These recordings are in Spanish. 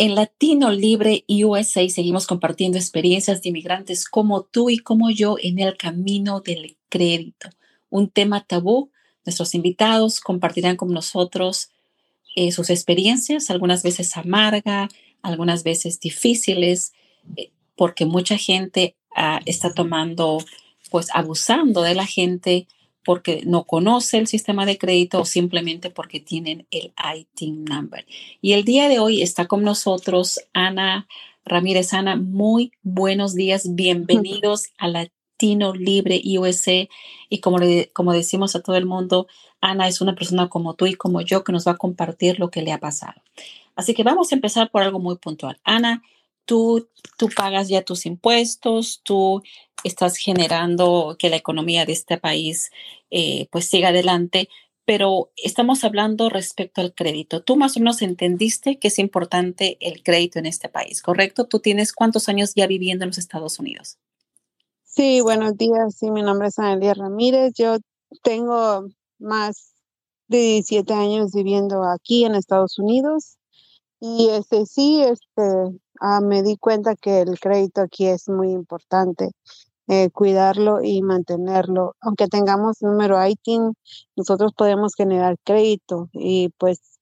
En Latino Libre USA seguimos compartiendo experiencias de inmigrantes como tú y como yo en el camino del crédito, un tema tabú. Nuestros invitados compartirán con nosotros eh, sus experiencias, algunas veces amarga, algunas veces difíciles, eh, porque mucha gente ah, está tomando, pues abusando de la gente porque no conoce el sistema de crédito o simplemente porque tienen el ITIN number. Y el día de hoy está con nosotros Ana Ramírez. Ana, muy buenos días, bienvenidos a Latino Libre USA. Y como, como decimos a todo el mundo, Ana es una persona como tú y como yo que nos va a compartir lo que le ha pasado. Así que vamos a empezar por algo muy puntual. Ana, tú, tú pagas ya tus impuestos, tú estás generando que la economía de este país eh, pues siga adelante, pero estamos hablando respecto al crédito. Tú más o menos entendiste que es importante el crédito en este país, ¿correcto? ¿Tú tienes cuántos años ya viviendo en los Estados Unidos? Sí, buenos días. Sí, mi nombre es Analia Ramírez. Yo tengo más de 17 años viviendo aquí en Estados Unidos. Y este sí, este ah, me di cuenta que el crédito aquí es muy importante. Eh, cuidarlo y mantenerlo. Aunque tengamos número ITIN, nosotros podemos generar crédito y pues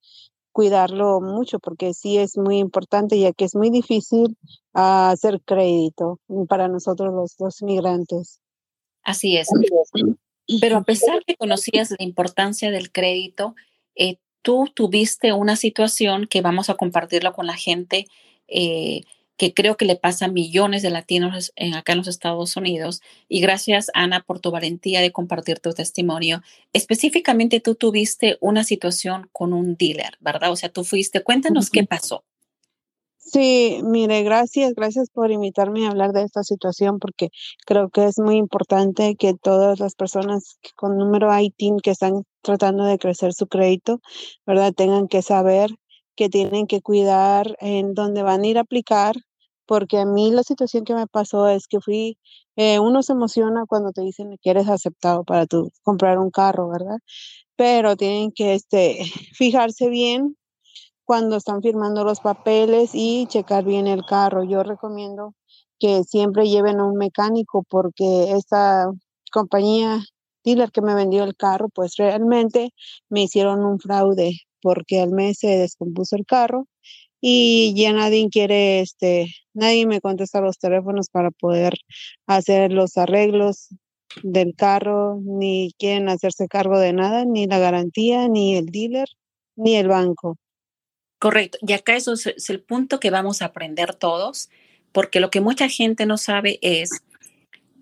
cuidarlo mucho porque sí es muy importante ya que es muy difícil ah, hacer crédito para nosotros los, dos migrantes. Así es. Pero a pesar que conocías la importancia del crédito, eh, tú tuviste una situación que vamos a compartirlo con la gente eh, que creo que le pasa a millones de latinos en, acá en los Estados Unidos. Y gracias, Ana, por tu valentía de compartir tu testimonio. Específicamente, tú tuviste una situación con un dealer, ¿verdad? O sea, tú fuiste, cuéntanos qué pasó. Sí, mire, gracias, gracias por invitarme a hablar de esta situación porque creo que es muy importante que todas las personas con número ITIN que están tratando de crecer su crédito, ¿verdad? Tengan que saber que tienen que cuidar en dónde van a ir a aplicar, porque a mí la situación que me pasó es que fui, eh, uno se emociona cuando te dicen que eres aceptado para tu, comprar un carro, ¿verdad? Pero tienen que este, fijarse bien cuando están firmando los papeles y checar bien el carro. Yo recomiendo que siempre lleven a un mecánico porque esta compañía dealer que me vendió el carro, pues realmente me hicieron un fraude porque al mes se descompuso el carro y ya nadie quiere, este, nadie me contesta los teléfonos para poder hacer los arreglos del carro, ni quieren hacerse cargo de nada, ni la garantía, ni el dealer, ni el banco. Correcto. Y acá eso es el punto que vamos a aprender todos, porque lo que mucha gente no sabe es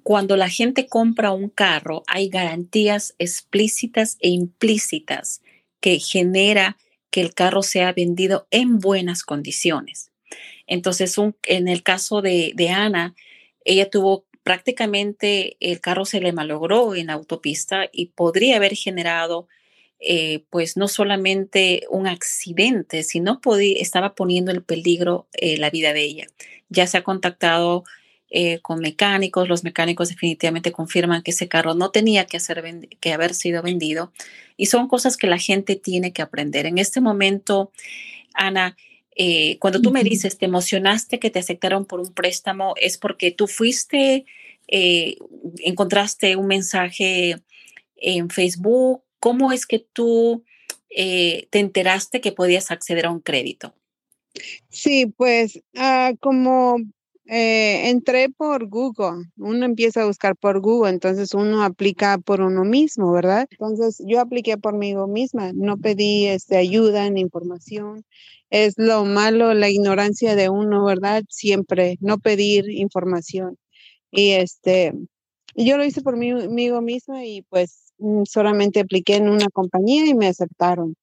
cuando la gente compra un carro, hay garantías explícitas e implícitas que genera que el carro sea vendido en buenas condiciones. Entonces, en el caso de, Ana, ella tuvo prácticamente, el carro se le malogró en autopista y podría haber generado, eh, pues, no solamente un accidente, sino podía, estaba poniendo en peligro eh, la vida de ella. Ya se ha contactado eh, con mecánicos. Los mecánicos definitivamente confirman que ese carro no tenía que, que haber sido vendido. Y son cosas que la gente tiene que aprender. En este momento, Ana, eh, cuando tú me dices, te emocionaste que te aceptaron por un préstamo, es porque tú fuiste, eh, encontraste un mensaje en Facebook. ¿Cómo es que tú te enteraste que podías acceder a un crédito? Sí, pues ah, como eh, entré por Google, uno empieza a buscar por Google, entonces uno aplica por uno mismo, ¿verdad? Entonces yo apliqué por mí misma, no pedí este, ayuda ni información. Es lo malo, la ignorancia de uno, ¿verdad? Siempre no pedir información. Y este, yo lo hice por mí misma y pues mm, solamente apliqué en una compañía y me aceptaron.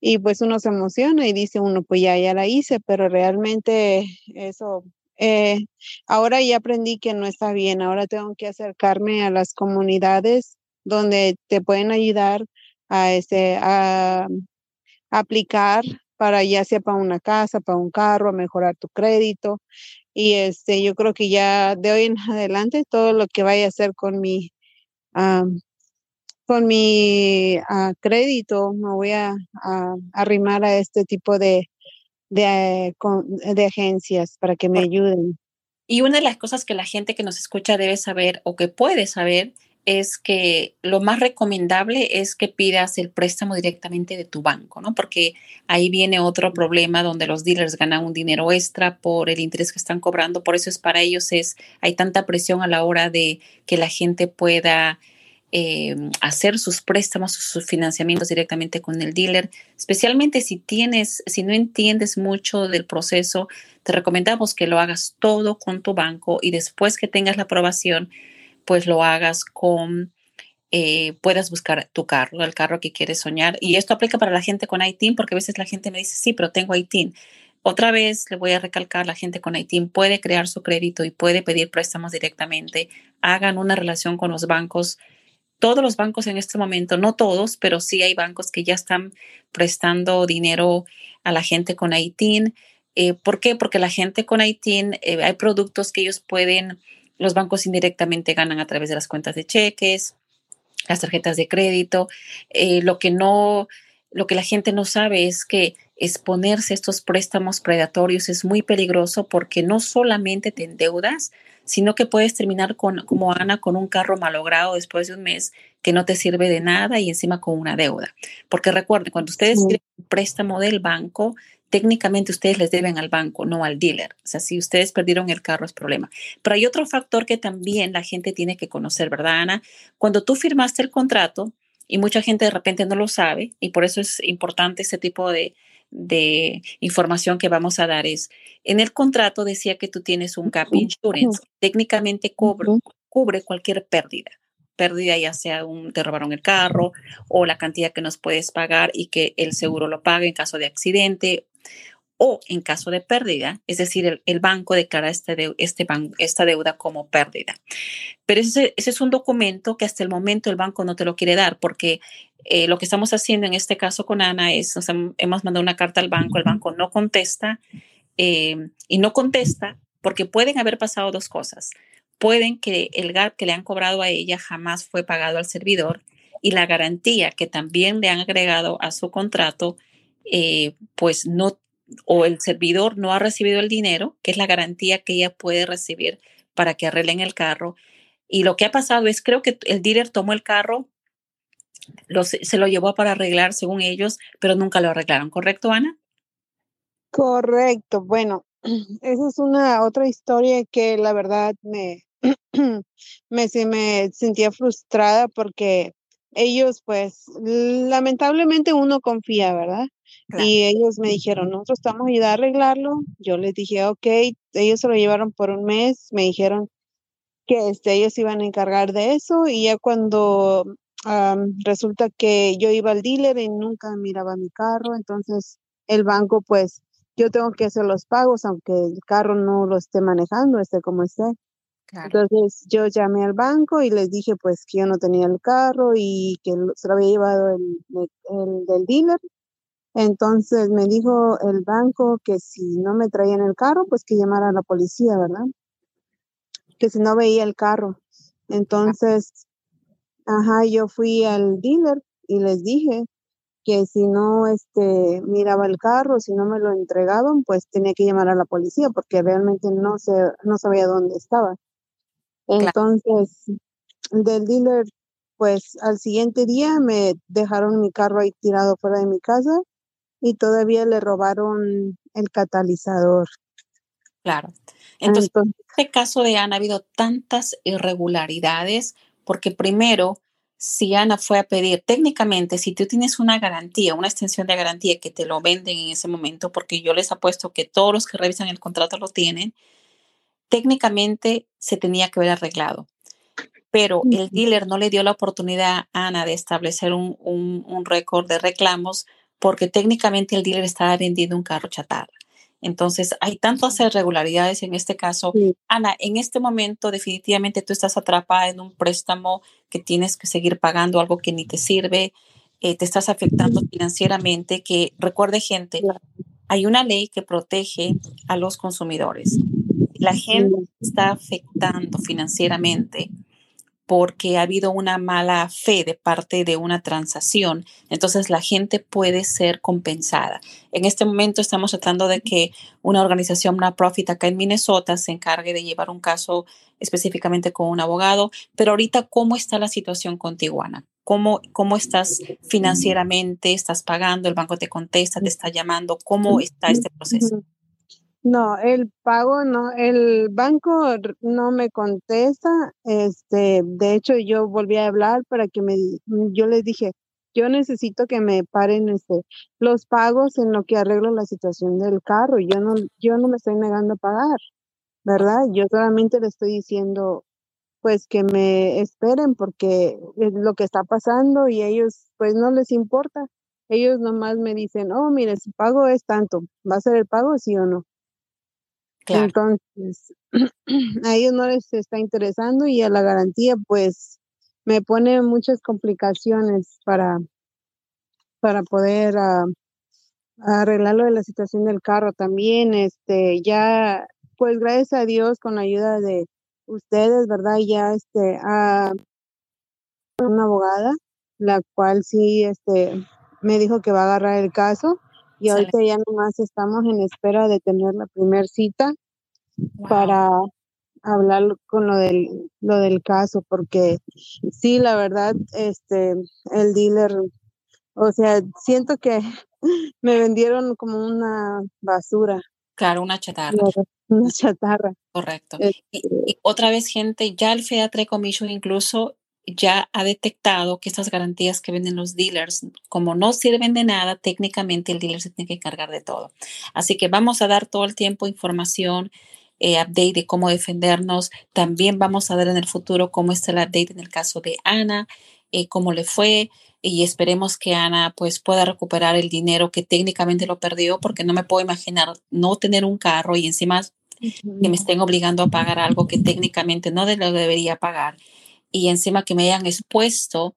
Y pues uno se emociona y dice uno, pues ya, ya la hice, pero realmente eso, eh, ahora ya aprendí que no está bien. Ahora tengo que acercarme a las comunidades donde te pueden ayudar a, este, a aplicar para ya sea para una casa, para un carro, a mejorar tu crédito. Y este, yo creo que ya de hoy en adelante todo lo que vaya a hacer con mi con mi ah, crédito me voy a, arrimar a este tipo de, de, de agencias para que me ayuden. Y una de las cosas que la gente que nos escucha debe saber o que puede saber es que lo más recomendable es que pidas el préstamo directamente de tu banco, ¿no? Porque ahí viene otro problema donde los dealers ganan un dinero extra por el interés que están cobrando. Por eso es para ellos es, hay tanta presión a la hora de que la gente pueda eh, hacer sus préstamos, sus financiamientos directamente con el dealer, especialmente si tienes, si no entiendes mucho del proceso, te recomendamos que lo hagas todo con tu banco y después que tengas la aprobación, pues lo hagas con, eh, puedas buscar tu carro, el carro que quieres soñar. Y esto aplica para la gente con ITIN, porque a veces la gente me dice, sí, pero tengo ITIN. Otra vez le voy a recalcar, la gente con ITIN puede crear su crédito y puede pedir préstamos directamente. Hagan una relación con los bancos. Todos los bancos en este momento, no todos, pero sí hay bancos que ya están prestando dinero a la gente con ITIN. Eh, ¿Por qué? Porque la gente con ITIN, eh, hay productos que ellos pueden los bancos indirectamente ganan a través de las cuentas de cheques, las tarjetas de crédito. Eh, lo que no, lo que la gente no sabe es que exponerse a estos préstamos predatorios es muy peligroso porque no solamente te endeudas, sino que puedes terminar con, como Ana, con un carro malogrado después de un mes que no te sirve de nada y encima con una deuda. Porque recuerden, cuando ustedes tienen un préstamo del banco, técnicamente ustedes les deben al banco, no al dealer. O sea, si ustedes perdieron el carro es problema. Pero hay otro factor que también la gente tiene que conocer, ¿verdad, Ana? Cuando tú firmaste el contrato, y mucha gente de repente no lo sabe, y por eso es importante este tipo de, información que vamos a dar, es, en el contrato decía que tú tienes un gap insurance, técnicamente cubre, cubre cualquier pérdida pérdida, ya sea un, te robaron el carro o la cantidad que nos puedes pagar y que el seguro lo pague en caso de accidente o en caso de pérdida, es decir, el, banco declara este este esta deuda como pérdida. Pero ese, es un documento que hasta el momento el banco no te lo quiere dar porque eh, lo que estamos haciendo en este caso con Ana es, nos hemos mandado una carta al banco, el banco no contesta eh, y no contesta porque pueden haber pasado dos cosas. Pueden que el GAP que le han cobrado a ella jamás fue pagado al servidor y la garantía que también le han agregado a su contrato, eh, pues no o el servidor no ha recibido el dinero, que es la garantía que ella puede recibir para que arreglen el carro. Y lo que ha pasado es, creo que el dealer tomó el carro, se lo llevó para arreglar según ellos, pero nunca lo arreglaron, ¿correcto, Ana? Correcto. Bueno, esa es una otra historia que la verdad me, me, me sentía frustrada porque ellos, pues, lamentablemente uno confía, ¿verdad? Y ellos me dijeron, nosotros estamos a ayudar a arreglarlo. Yo les dije, ok, ellos se lo llevaron por un mes, me dijeron que este, ellos iban a encargar de eso y ya cuando resulta que yo iba al dealer y nunca miraba mi carro, entonces el banco pues yo tengo que hacer los pagos aunque el carro no lo esté manejando, esté como esté. Entonces yo llamé al banco y les dije pues que yo no tenía el carro y que se lo había llevado el, el del dealer entonces me dijo el banco que si no me traían el carro, pues que llamara a la policía, ¿verdad? Que si no veía el carro. Entonces, ajá, yo fui al dealer y les dije que si no este miraba el carro, si no me lo entregaban, pues tenía que llamar a la policía porque realmente no sé, no sabía dónde estaba. Entonces, del dealer, pues al siguiente día me dejaron mi carro ahí tirado fuera de mi casa y todavía le robaron el catalizador. Claro. Entonces, en este caso de Ana ha habido tantas irregularidades porque primero, si Ana fue a pedir, técnicamente, si tú tienes una garantía, una extensión de garantía que te lo venden en ese momento, porque yo les apuesto que todos los que revisan el contrato lo tienen, técnicamente se tenía que haber arreglado. pero el dealer no le dio la oportunidad a Ana de establecer un, un récord de reclamos porque técnicamente el dealer estaba vendiendo un carro chatarra. Entonces, hay tantas irregularidades en este caso. Ana, en este momento definitivamente tú estás atrapada en un préstamo que tienes que seguir pagando algo que ni te sirve, eh, te estás afectando financieramente, que recuerde gente, hay una ley que protege a los consumidores. La gente está afectando financieramente porque ha habido una mala fe de parte de una transacción, entonces la gente puede ser compensada. En este momento estamos tratando de que una organización, una profit acá en Minnesota, se encargue de llevar un caso específicamente con un abogado, pero ahorita, ¿cómo está la situación con Tijuana? ¿Cómo, ¿Cómo estás financieramente? ¿Estás pagando? ¿El banco te contesta? ¿Te está llamando? ¿Cómo está este proceso? No, el pago no, el banco no me contesta. Este, de hecho, yo volví a hablar para que me, yo les dije, yo necesito que me paren este, los pagos en lo que arreglo la situación del carro. Yo no, yo no me estoy negando a pagar, ¿verdad? Yo solamente le estoy diciendo, pues que me esperen porque es lo que está pasando y ellos, pues no les importa. Ellos nomás me dicen, oh, mire, su pago es tanto, ¿va a ser el pago, sí o no? Entonces, a ellos no les está interesando y a la garantía, pues, me pone muchas complicaciones para, para poder uh, arreglar lo de la situación del carro también. Este, ya, pues, gracias a Dios, con la ayuda de ustedes, ¿verdad? Ya, este, a una abogada, la cual sí, este, me dijo que va a agarrar el caso y ahorita ya nomás estamos en espera de tener la primera cita para hablar con lo del, lo del caso, porque sí, la verdad, este, el dealer, o sea, siento que me vendieron como una basura. Claro, una chatarra. Una chatarra. Correcto. y, este otra vez, gente, ya el Featre Commission incluso ya ha detectado que estas garantías que venden los dealers, como no sirven de nada, técnicamente el dealer se tiene que cargar de todo. Así que vamos a dar todo el tiempo información, eh, update de cómo defendernos. También vamos a ver en el futuro cómo está el update en el caso de Ana, eh, cómo le fue y esperemos que Ana pues pueda recuperar el dinero que técnicamente lo perdió porque no me puedo imaginar no tener un carro y encima que me estén obligando a pagar algo que técnicamente no lo debería pagar y encima que me hayan expuesto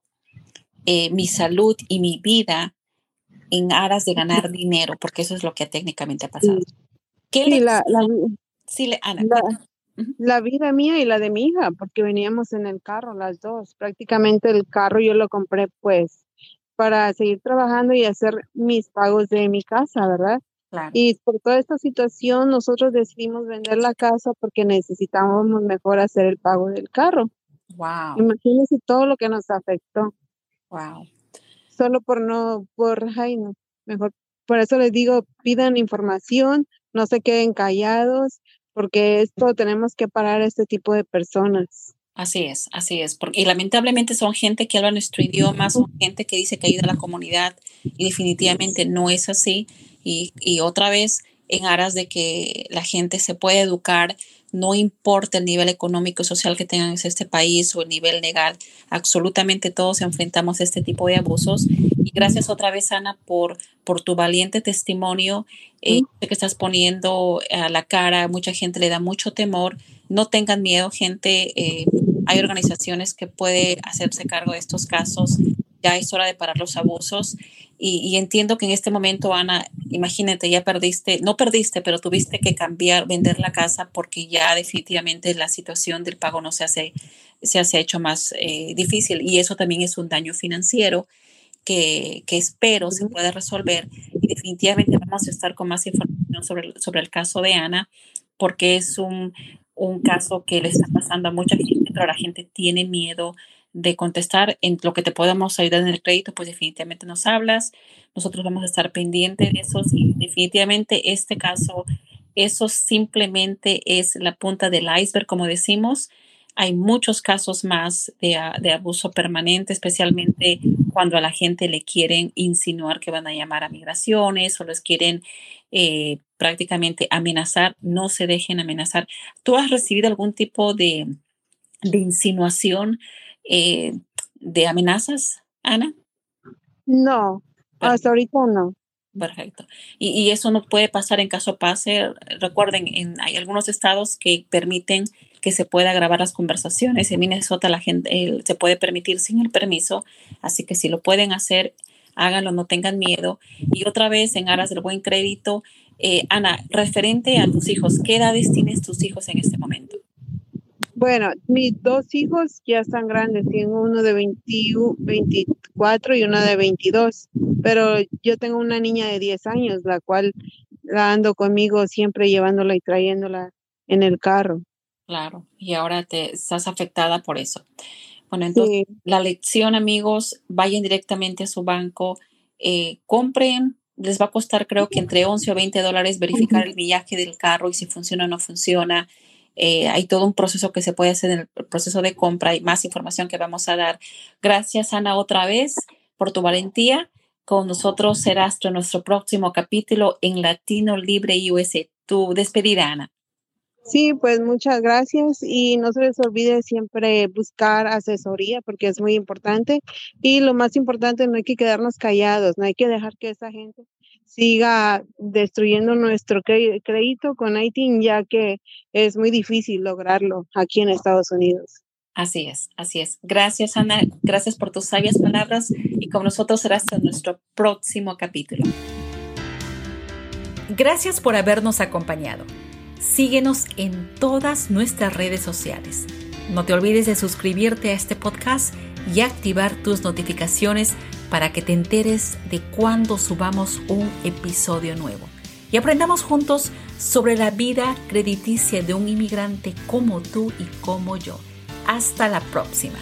eh, mi salud y mi vida en aras de ganar dinero, porque eso es lo que técnicamente ha pasado. ¿Qué sí, la, sí, Ana. La, vida mía y la de mi hija, porque veníamos en el carro las dos. Prácticamente el carro yo lo compré pues para seguir trabajando y hacer mis pagos de mi casa, ¿verdad? Y por toda esta situación nosotros decidimos vender la casa porque necesitábamos mejor hacer el pago del carro. Wow. Imagínense todo lo que nos afectó. Wow. Solo por no, por, ay no, mejor. Por eso les digo, pidan información, no se queden callados, porque esto tenemos que parar a este tipo de personas. Así es, así es. Porque, y lamentablemente son gente que habla nuestro idioma, son gente que dice que ayuda a la comunidad y definitivamente no es así. Y, y otra vez, en aras de que la gente se pueda educar, no importa el nivel económico y social que tengan en este país o el nivel legal, absolutamente todos enfrentamos este tipo de abusos. Y gracias otra vez, Ana, por, por tu valiente testimonio eh, que estás poniendo a la cara. Mucha gente le da mucho temor. No tengan miedo, gente. Eh, hay organizaciones que pueden hacerse cargo de estos casos. Ya es hora de parar los abusos. Y, entiendo que en este momento, Ana, imagínate, ya perdiste, no perdiste, pero tuviste que cambiar, vender la casa porque ya definitivamente la situación del pago no se hace, se hace hecho más eh, difícil. Y eso también es un daño financiero que, que, espero se pueda resolver. Y definitivamente vamos a estar con más información sobre, sobre el caso de Ana porque es un, un caso que le está pasando a mucha gente, pero la gente tiene miedo de contestar en lo que te podamos ayudar en el crédito, pues definitivamente nos hablas. Nosotros vamos a estar pendientes de eso. Y definitivamente este caso, eso simplemente es la punta del iceberg, como decimos. Hay muchos casos más de, de abuso permanente, especialmente cuando a la gente le quieren insinuar que van a llamar a migraciones o les quieren eh, prácticamente amenazar. No se dejen amenazar. ¿Tú has recibido algún tipo de, de insinuación, eh, de amenazas, Ana? No, hasta ahorita no. Perfecto. Y, eso no puede pasar en caso pase. Recuerden, en, hay algunos estados que permiten que se pueda grabar las conversaciones. En Minnesota la gente se puede permitir sin el permiso, así que si lo pueden hacer, háganlo, no tengan miedo. Y otra vez, en aras del buen crédito, eh, Ana, referente a tus hijos, ¿qué edades tienes tus hijos en este momento? Bueno, mis dos hijos ya están grandes, tengo uno de 24 y uno de 22, pero yo tengo una niña de 10 años, la cual la ando conmigo siempre llevándola y trayéndola en el carro. Claro, y ahora te estás afectada por eso. Bueno, entonces la lección, amigos, vayan directamente a su banco, eh, compren, les va a costar creo que entre 11 o 20 dólares verificar el millaje del carro y si funciona o no funciona. Eh, hay todo un proceso que se puede hacer en el proceso de compra y más información que vamos a dar. Gracias, Ana, otra vez por tu valentía. Con nosotros será hasta nuestro próximo capítulo en Latino Libre US. Tu despedida, Ana. Sí, pues muchas gracias y no se les olvide siempre buscar asesoría porque es muy importante y lo más importante no hay que quedarnos callados, no hay que dejar que esa gente siga destruyendo nuestro crédito con ITIN, ya que es muy difícil lograrlo aquí en Estados Unidos. Así es, así es. Gracias, Ana. Gracias por tus sabias palabras y con nosotros será hasta nuestro próximo capítulo. Gracias por habernos acompañado. Síguenos en todas nuestras redes sociales. No te olvides de suscribirte a este podcast y activar tus notificaciones para que te enteres de cuando subamos un episodio nuevo y aprendamos juntos sobre la vida crediticia de un inmigrante como tú y como yo. Hasta la próxima.